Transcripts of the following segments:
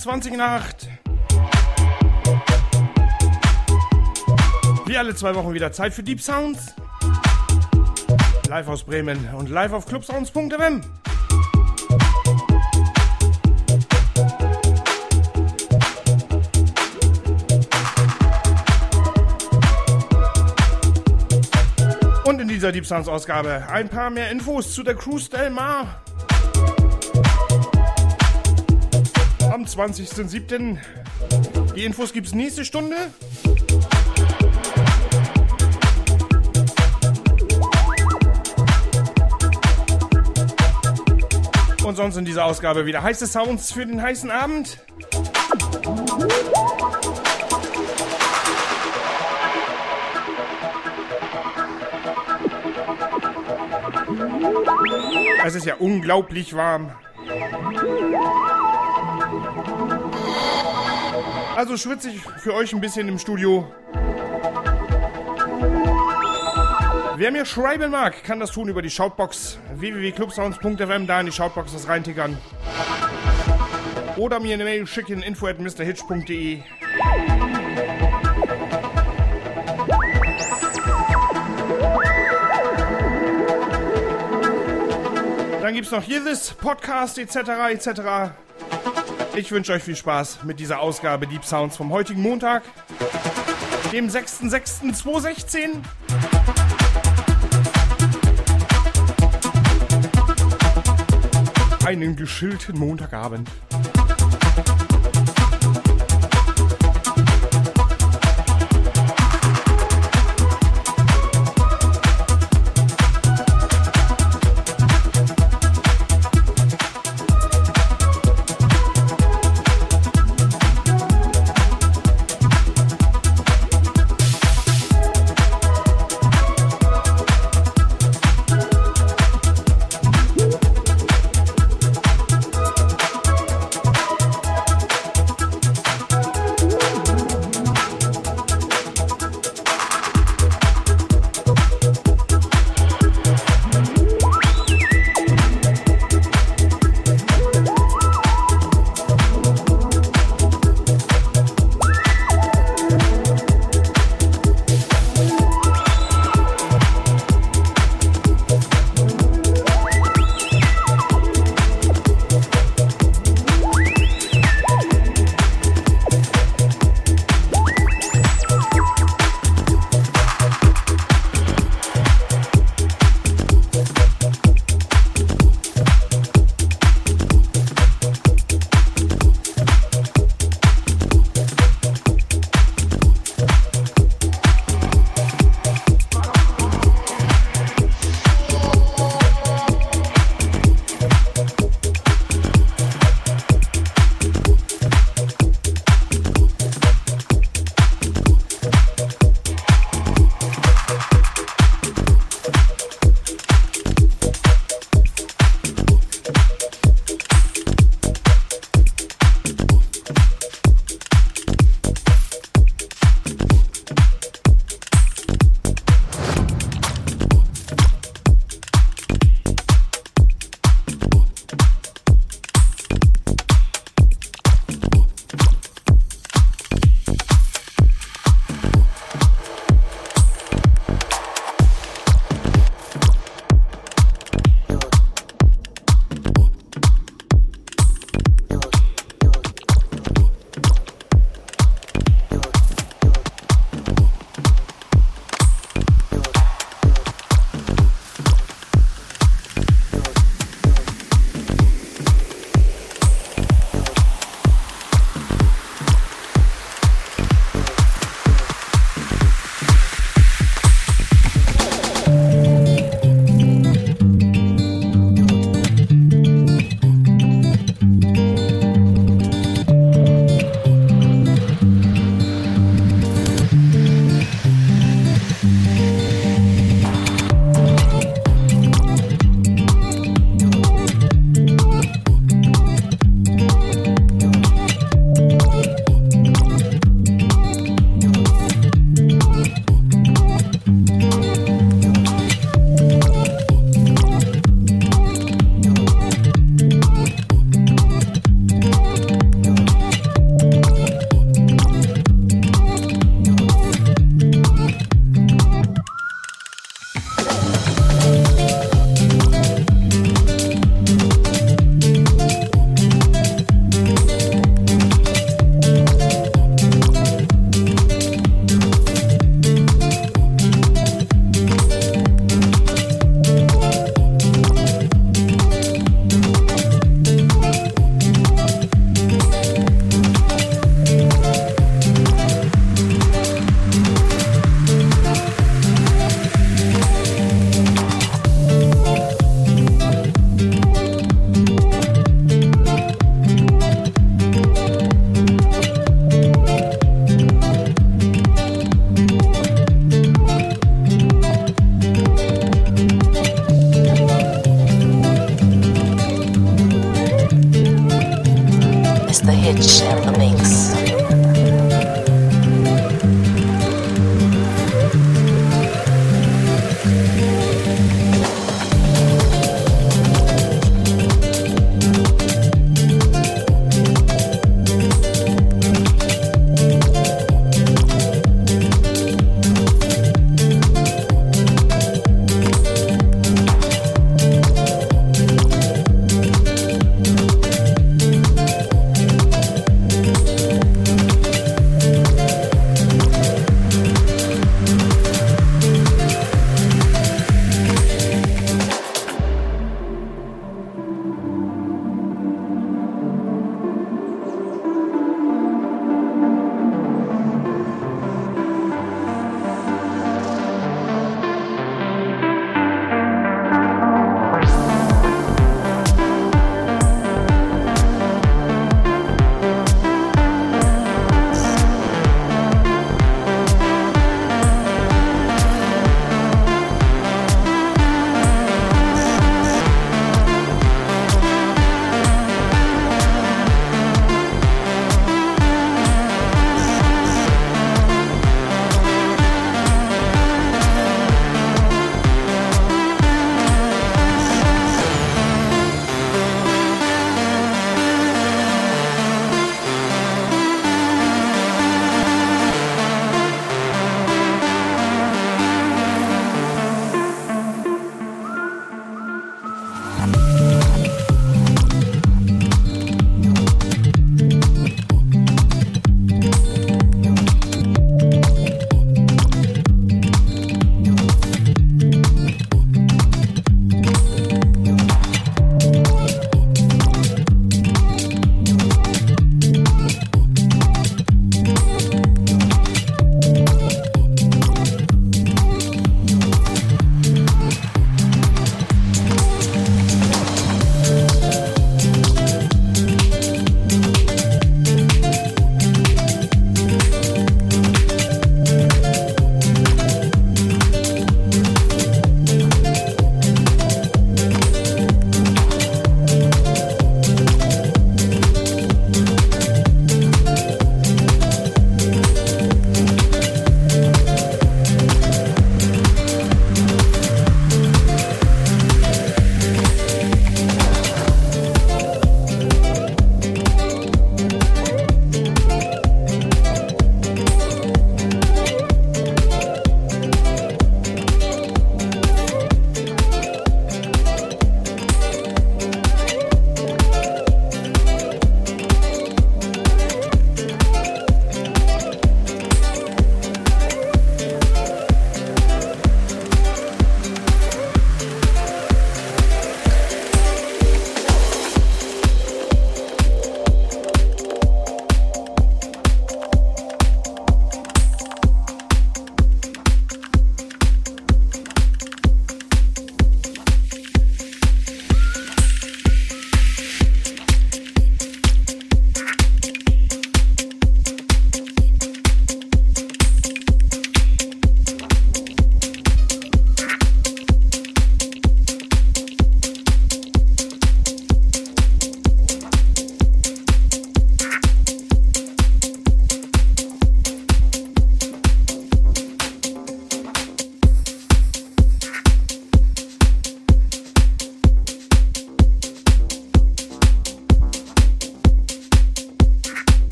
20 nach 8. Wie alle zwei Wochen wieder Zeit für Deep Sounds. Live aus Bremen und live auf clubsounds.fm. Und in dieser Deep Sounds Ausgabe ein paar mehr Infos zu der Cruise Del Mar. Am 20.07. Die Infos gibt es nächste Stunde. Und sonst in dieser Ausgabe wieder heiße Sounds für den heißen Abend. Es ist ja unglaublich warm. Also schwitze ich für euch ein bisschen im Studio. Wer mir schreiben mag, kann das tun über die Shoutbox www.clubsounds.fm, da in die Shoutbox das reintickern. Oder mir eine Mail schicken, info at mrhitch.de. Dann gibt es noch jedes Podcast etc. etc. Ich wünsche euch viel Spaß mit dieser Ausgabe Deep Sounds vom heutigen Montag, dem 6.6.2016. Einen geschillten Montagabend.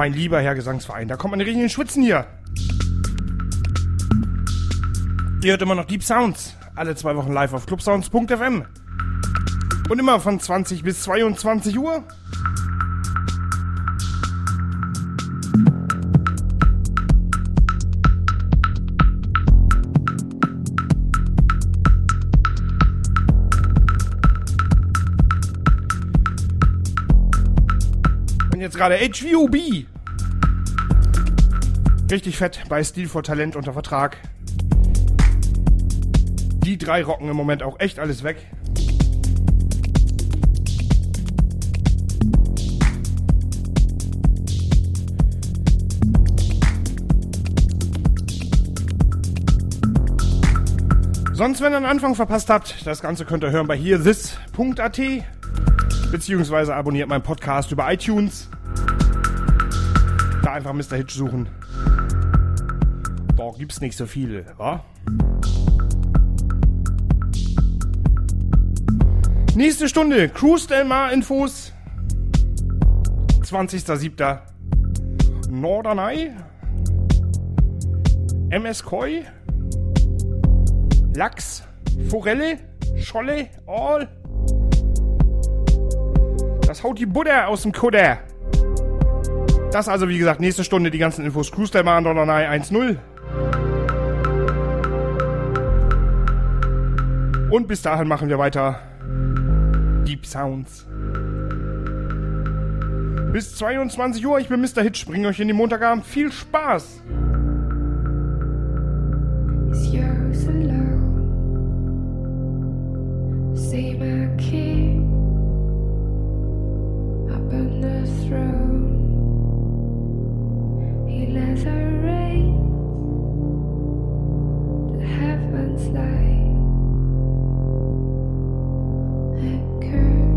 Mein lieber Herr Gesangsverein, da kommt man richtig in den Schwitzen hier. Ihr hört immer noch Deep Sounds. Alle zwei Wochen live auf clubsounds.fm. Und immer von 20 bis 22 Uhr. Gerade HVOB. Richtig fett bei Stil for Talent unter Vertrag. Die drei rocken im Moment auch echt alles weg. Sonst, wenn ihr den Anfang verpasst habt, das Ganze könnt ihr hören bei hier this.at beziehungsweise abonniert meinen Podcast über iTunes. Einfach Mr. Hitch suchen. Boah, gibt's nicht so viele, wa? Nächste Stunde, Cruise Del Mar Infos. 20.07. Norderney. MS Koi. Lachs. Forelle. Scholle. All. Das haut die Butter aus dem Kutter. Das also, wie gesagt, nächste Stunde die ganzen Infos. Cruise Del Mar Norderney 1.0. Und bis dahin machen wir weiter. Deep Sounds. Bis 22 Uhr, ich bin Mr. Hitch, bringe euch in den Montagabend viel Spaß. It's yours alone. See my king up on the throne. heavens lie occur.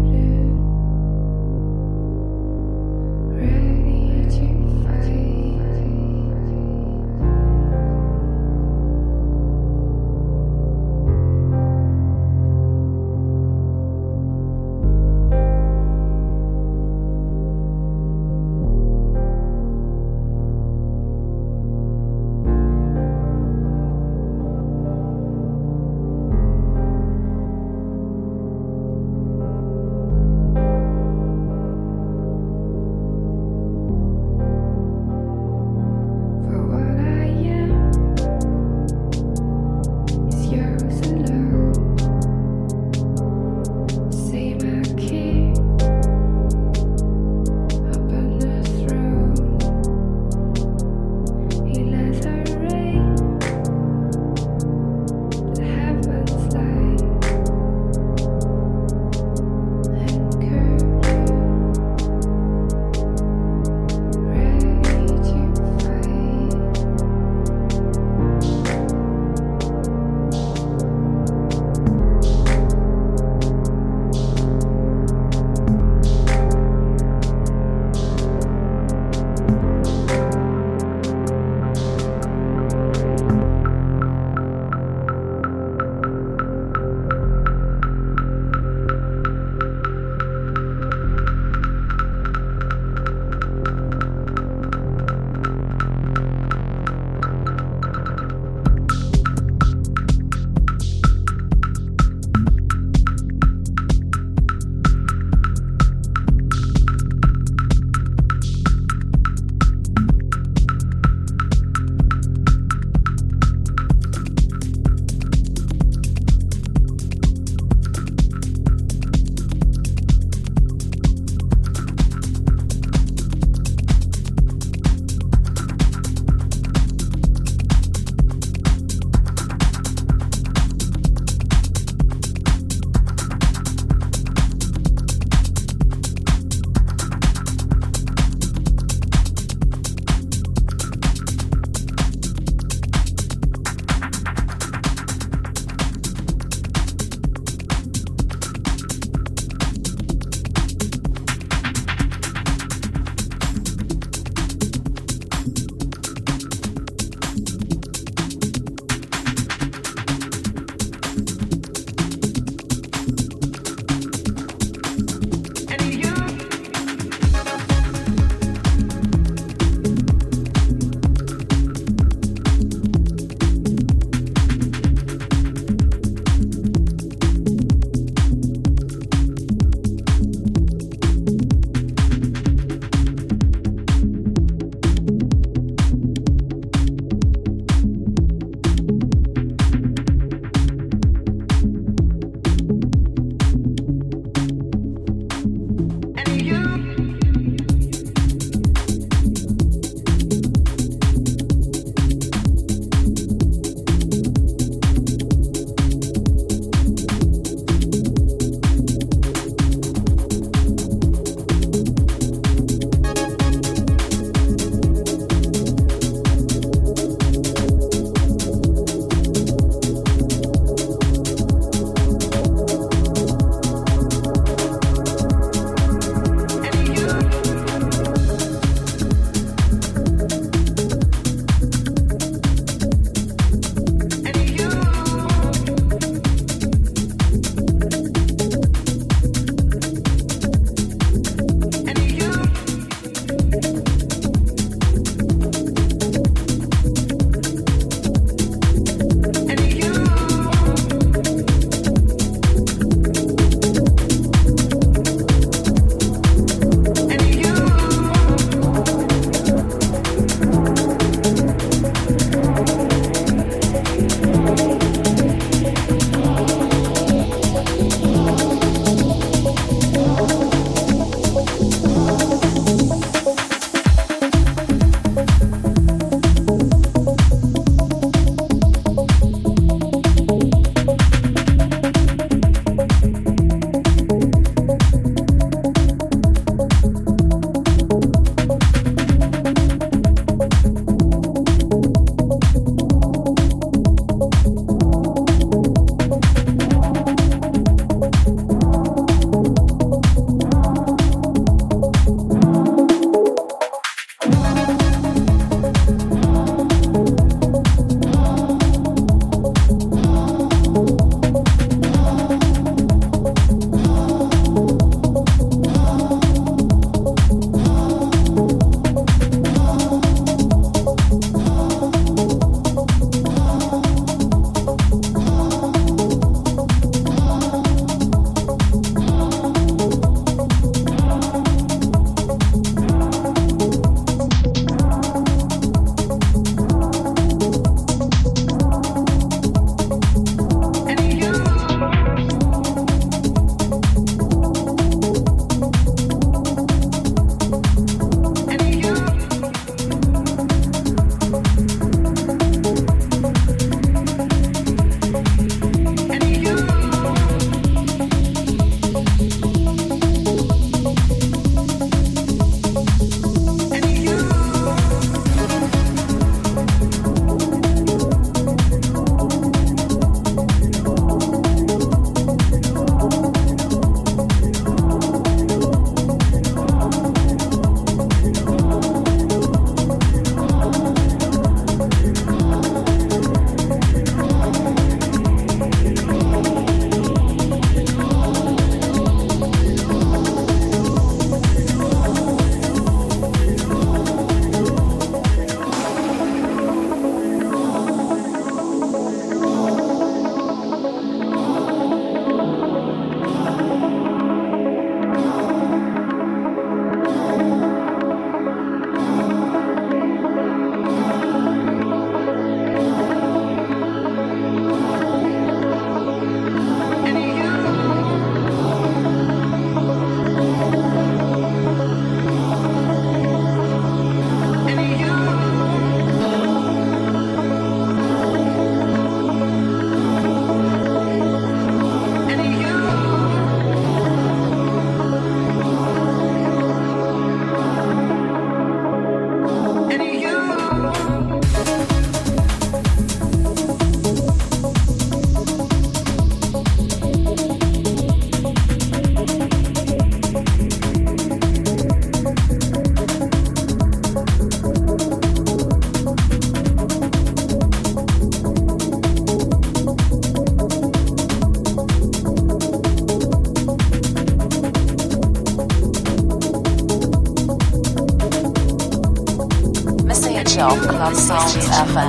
Sound FM.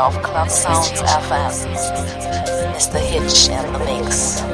Of Club Sounds FM It's the hitch and the mix.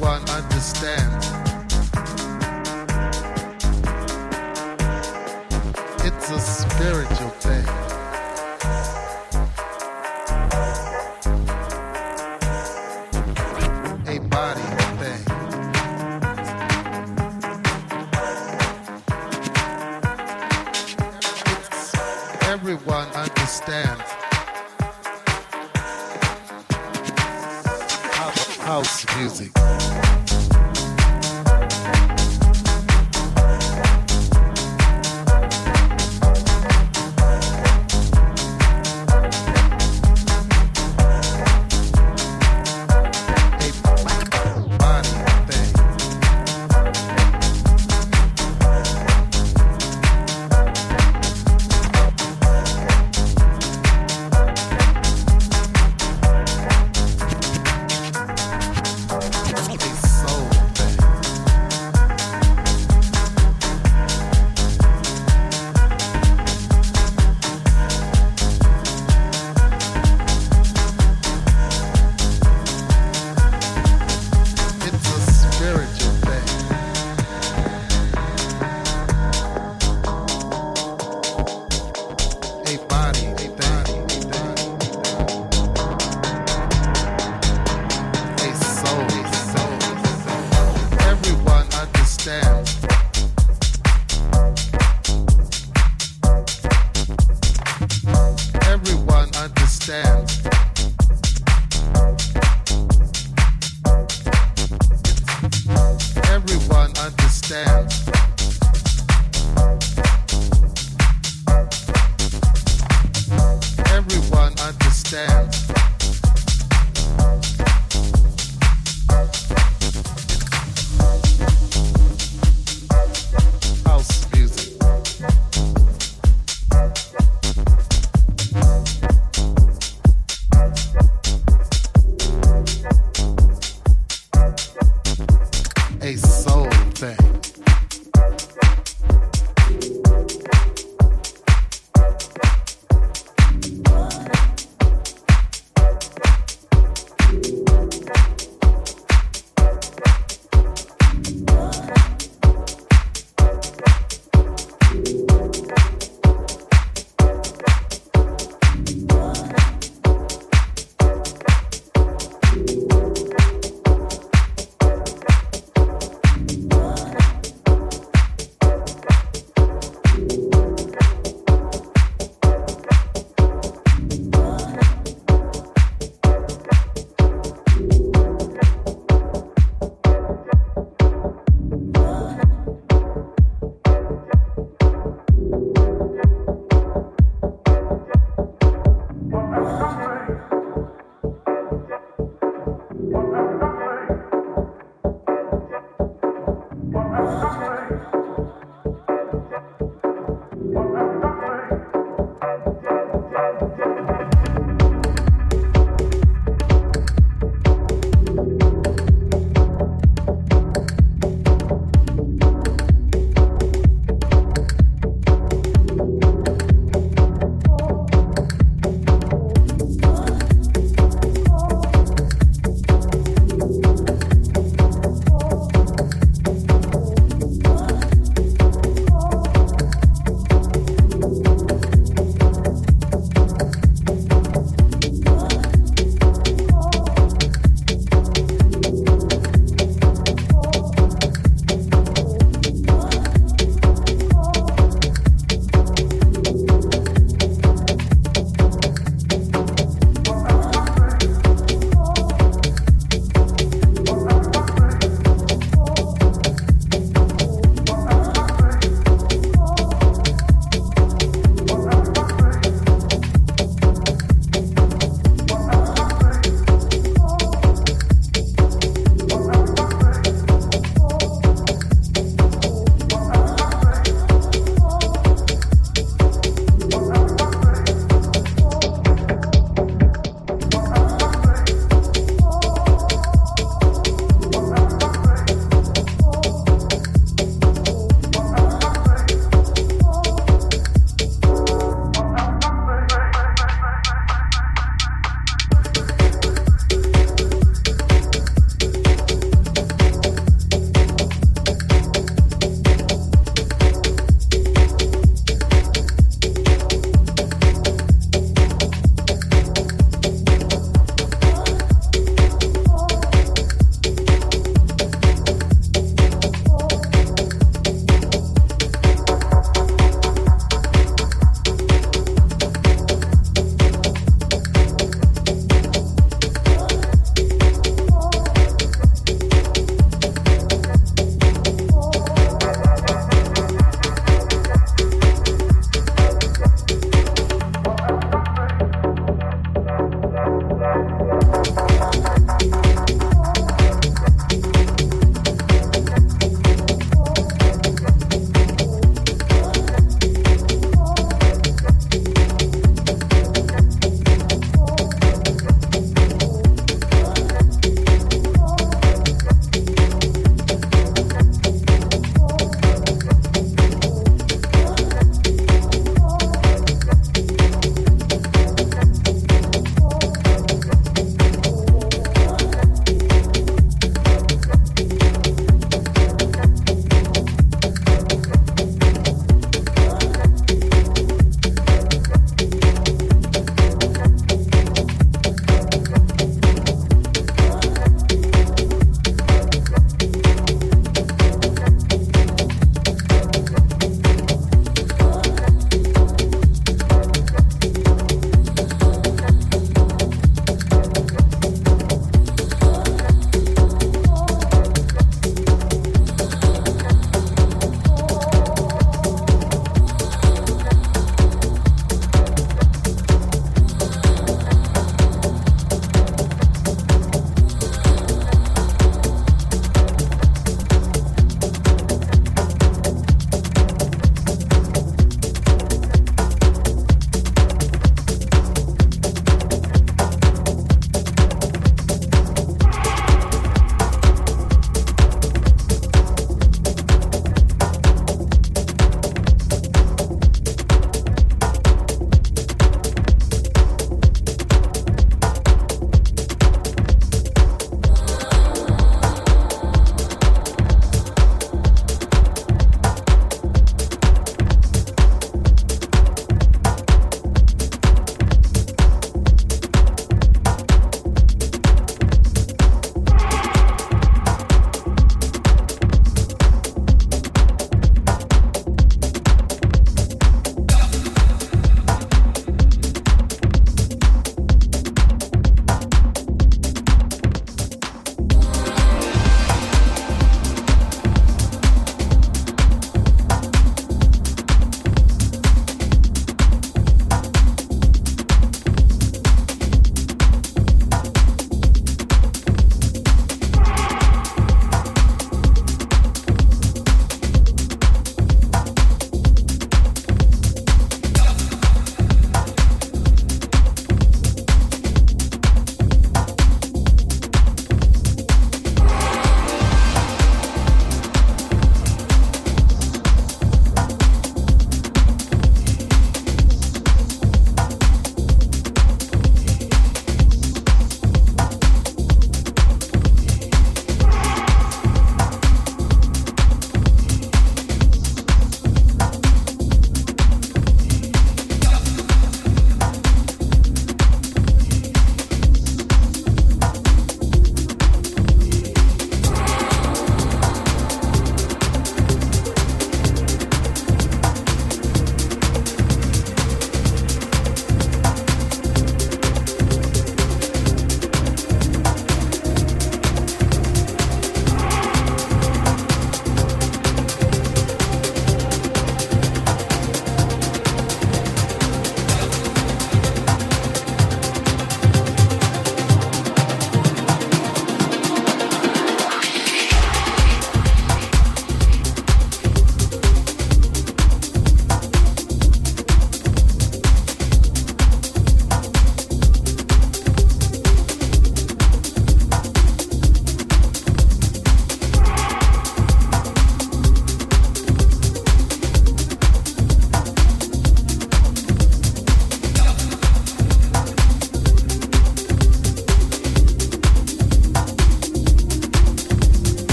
one understand.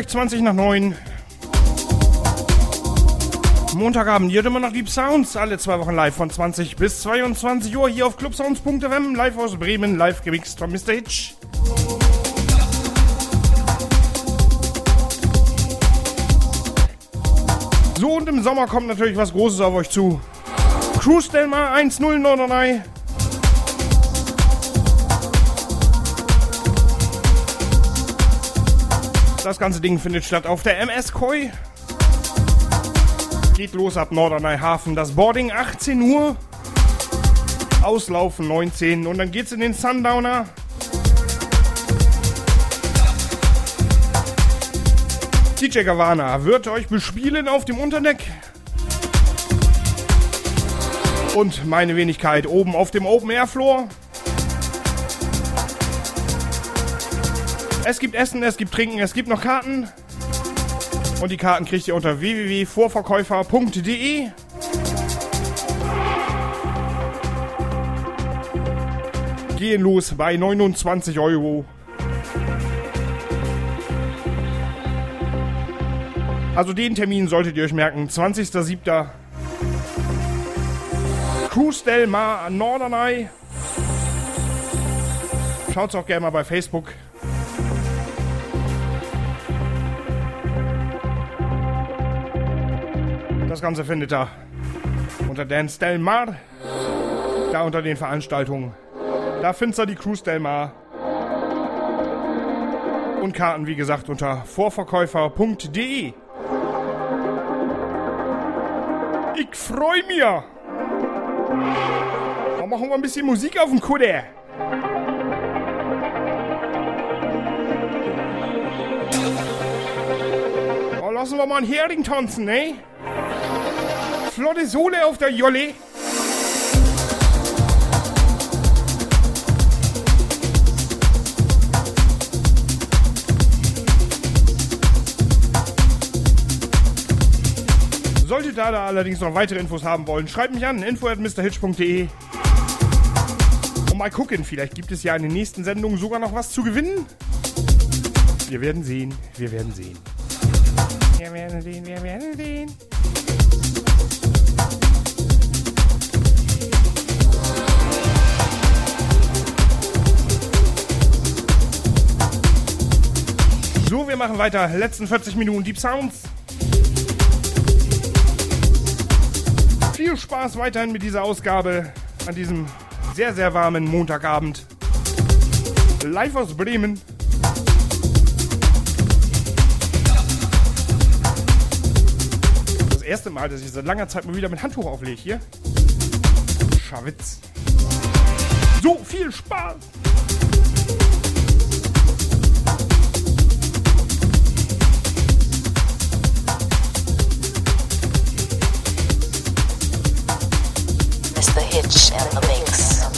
Gleich 20 nach 9. Montagabend hier immer noch Deep Sounds, alle zwei Wochen live von 20 bis 22 Uhr hier auf clubsounds.fm, live aus Bremen, live gemixt von Mr. Hitch. So, und im Sommer kommt natürlich was Großes auf euch zu. Cruise Delmar 1.0 Das ganze Ding findet statt auf der MS Koi. Geht los ab Norderney Hafen. Das Boarding 18 Uhr. Auslaufen 19 und dann geht's in den Sundowner. DJ Gavana wird euch bespielen auf dem Unterdeck. Und meine Wenigkeit oben auf dem Open Air Floor. Es gibt Essen, es gibt Trinken, es gibt noch Karten. Und die Karten kriegt ihr unter www.vorverkäufer.de. Gehen los bei 29 Euro. Also den Termin solltet ihr euch merken. 20.07. Cruise Del Mar Norderney. Schaut's auch gerne mal bei Facebook. Das Ganze findet ihr unter Dance Del Mar. Da unter den Veranstaltungen. Da findet ihr die Cruise Del Mar. Und Karten, wie gesagt, unter vorverkäufer.de. Ich freu mich. Dann machen wir ein bisschen Musik auf dem. Oh, lassen wir mal einen Hering tanzen, ne? Flotte Sohle auf der Jolle. Solltet ihr da allerdings noch weitere Infos haben wollen, schreibt mich an, info at mrhitch.de. Und mal gucken, vielleicht gibt es ja in den nächsten Sendungen sogar noch was zu gewinnen. Wir werden sehen, wir werden sehen. Wir werden sehen, wir werden sehen. So, wir machen weiter. Letzten 40 Minuten Deep Sounds. Viel Spaß weiterhin mit dieser Ausgabe an diesem sehr, sehr warmen Montagabend. Live aus Bremen. Das erste Mal, dass ich seit langer Zeit mal wieder mit Handtuch auflege hier. Schawitz. So, viel Spaß! Hitch and the Mix.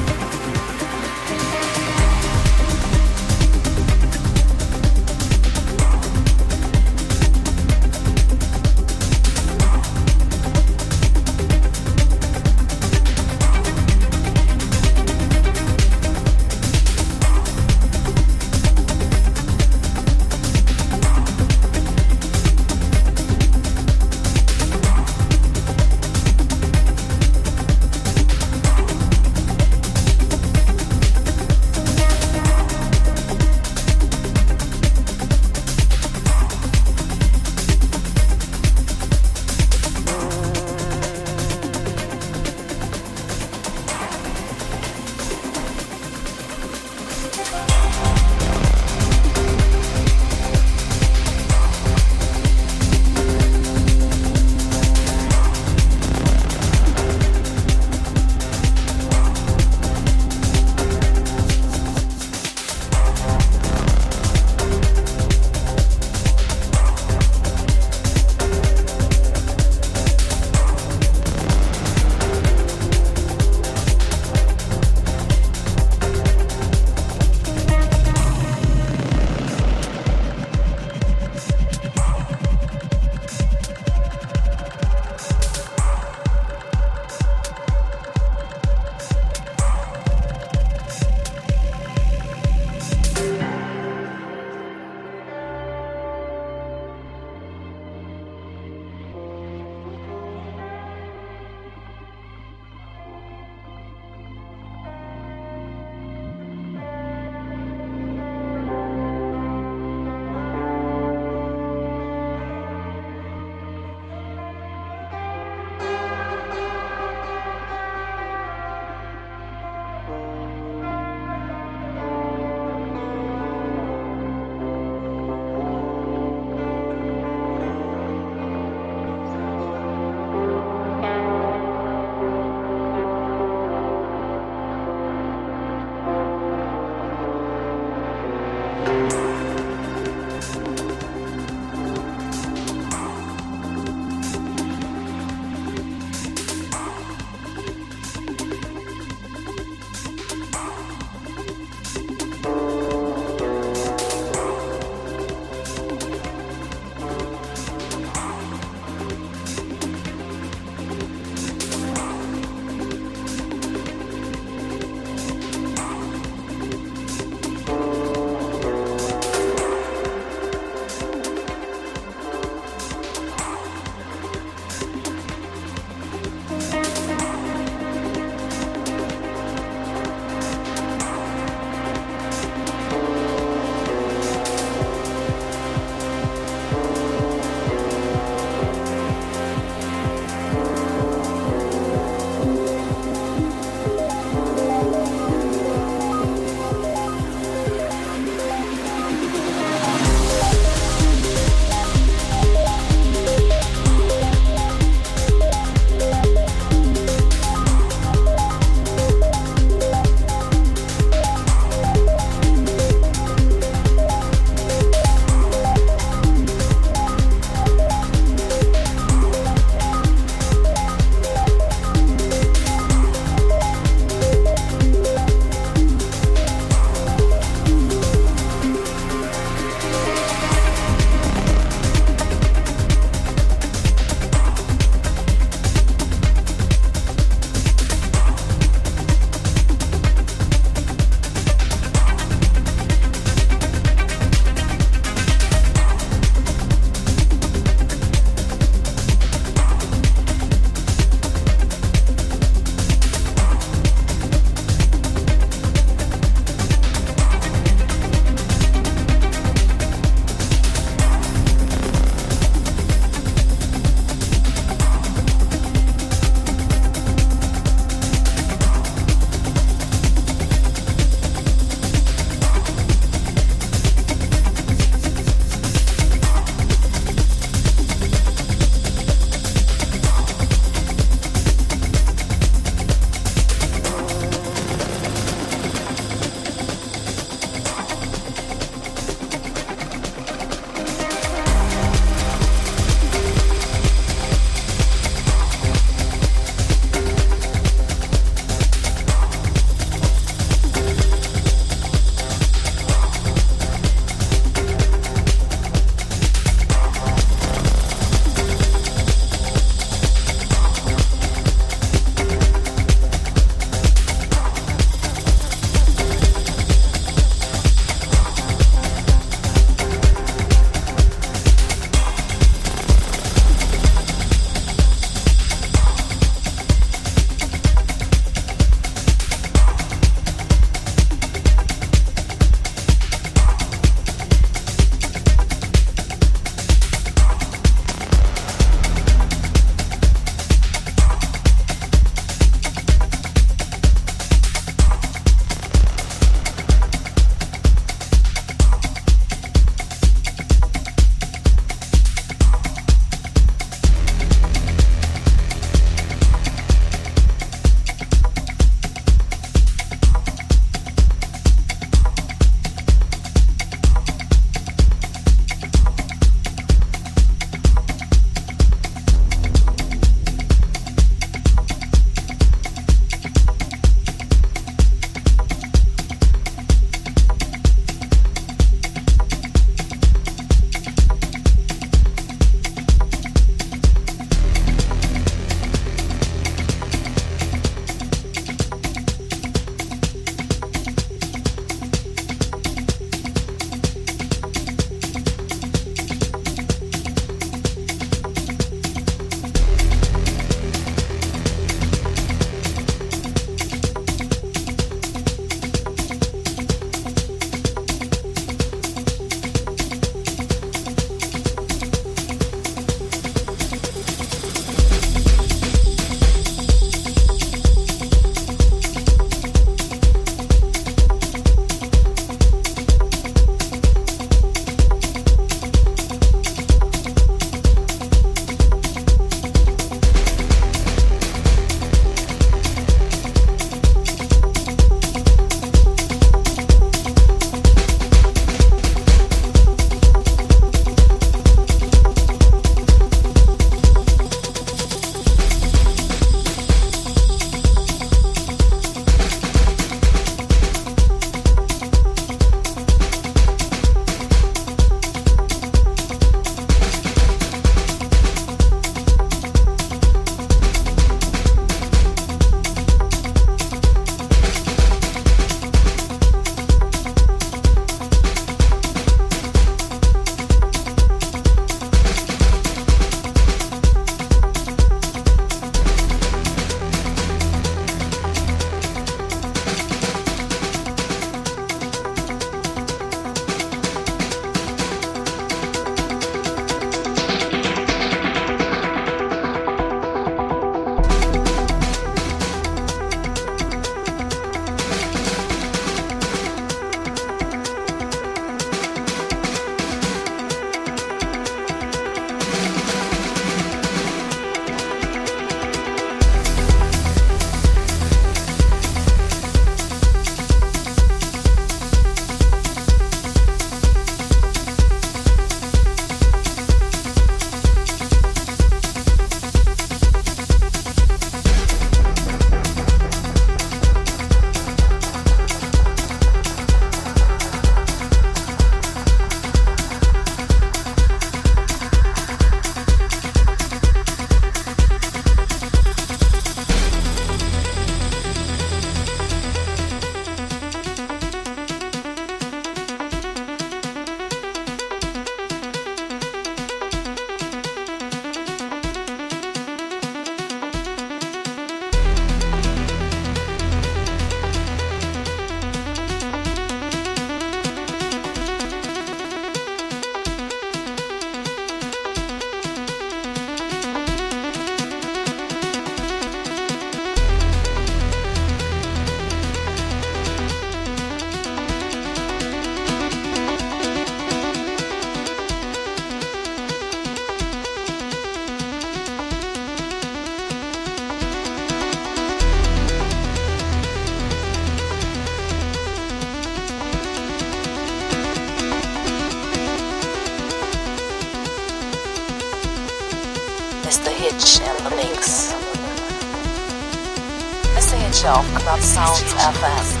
SAH auf Club Sounds FM.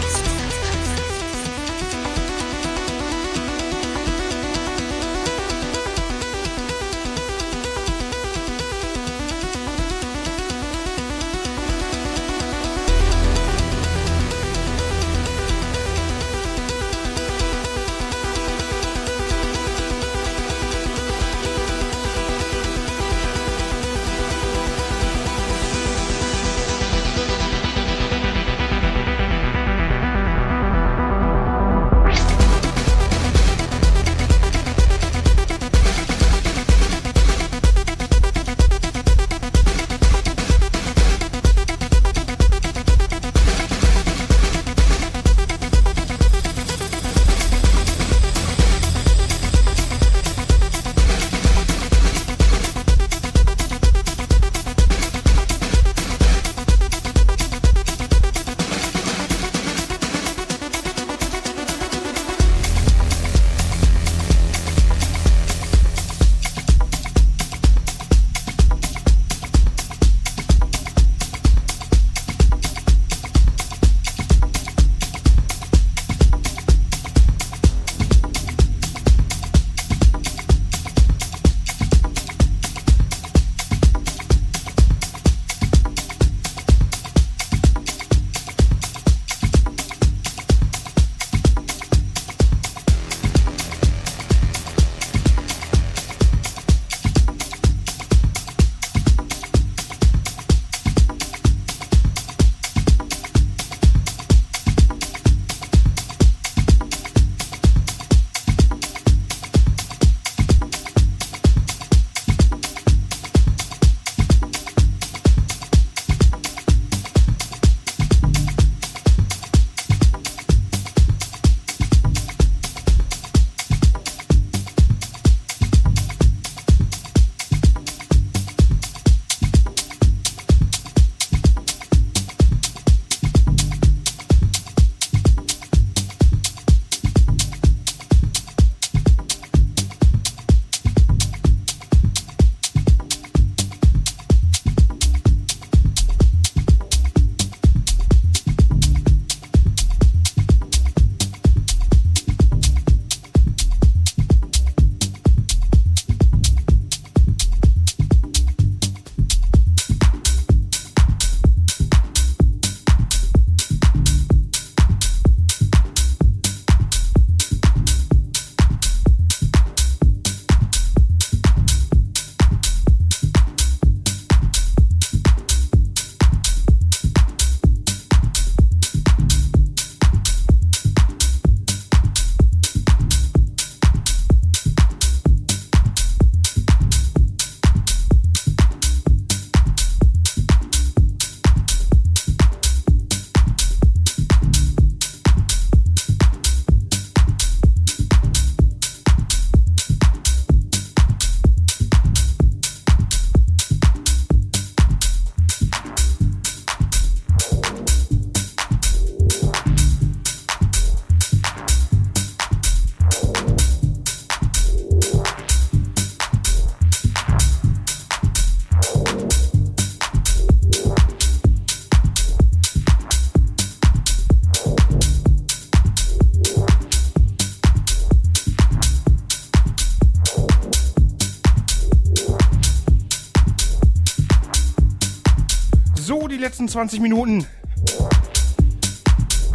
So, die letzten 20 Minuten.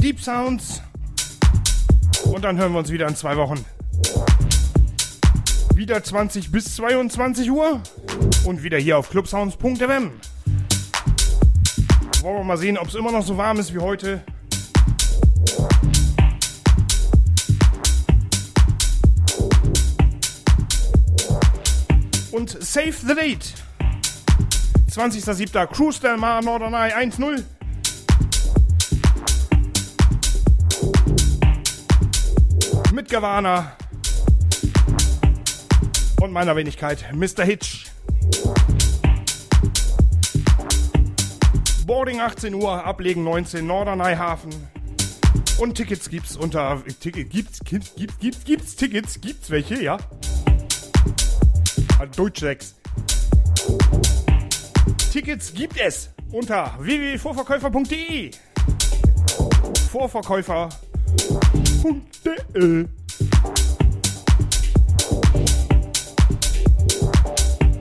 Deep Sounds. Und dann hören wir uns wieder in zwei Wochen. Wieder 20 bis 22 Uhr. Und wieder hier auf clubsounds.fm. Wollen wir mal sehen, ob es immer noch so warm ist wie heute. Und save the date. 20.07. Cruise Del Mar Norderney 1-0. Mit Gawana. Und meiner Wenigkeit Mr. Hitch. Boarding 18 Uhr, Ablegen 19 Norderney Hafen. Und Tickets gibt's unter. Ticket, gibt's, gibt's, gibt's, gibt's, gibt's Tickets? Gibt's welche, ja? Deutsch 6. Tickets gibt es unter www.vorverkäufer.de. Vorverkäufer.de.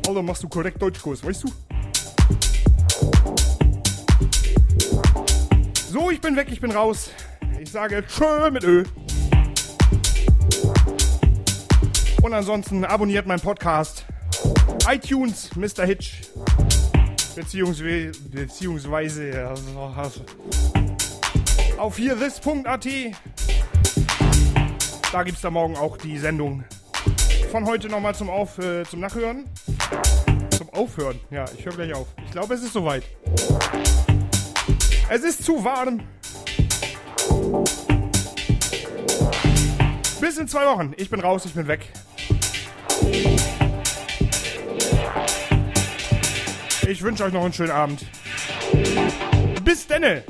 Alter, machst du korrekt Deutschkurs, weißt du? So, ich bin weg, ich bin raus. Ich sage tschö mit Ö. Und ansonsten abonniert meinen Podcast. iTunes, Mr. Hitch. Beziehungsweise, beziehungsweise also, also, auf hier this.at. Da gibt es da morgen auch die Sendung von heute nochmal zum, äh, zum Nachhören. Zum Aufhören. Ja, ich höre gleich auf. Ich glaube, es ist soweit. Es ist zu warm. Bis in zwei Wochen. Ich bin raus, ich bin weg. Ich wünsche euch noch einen schönen Abend. Bis denne!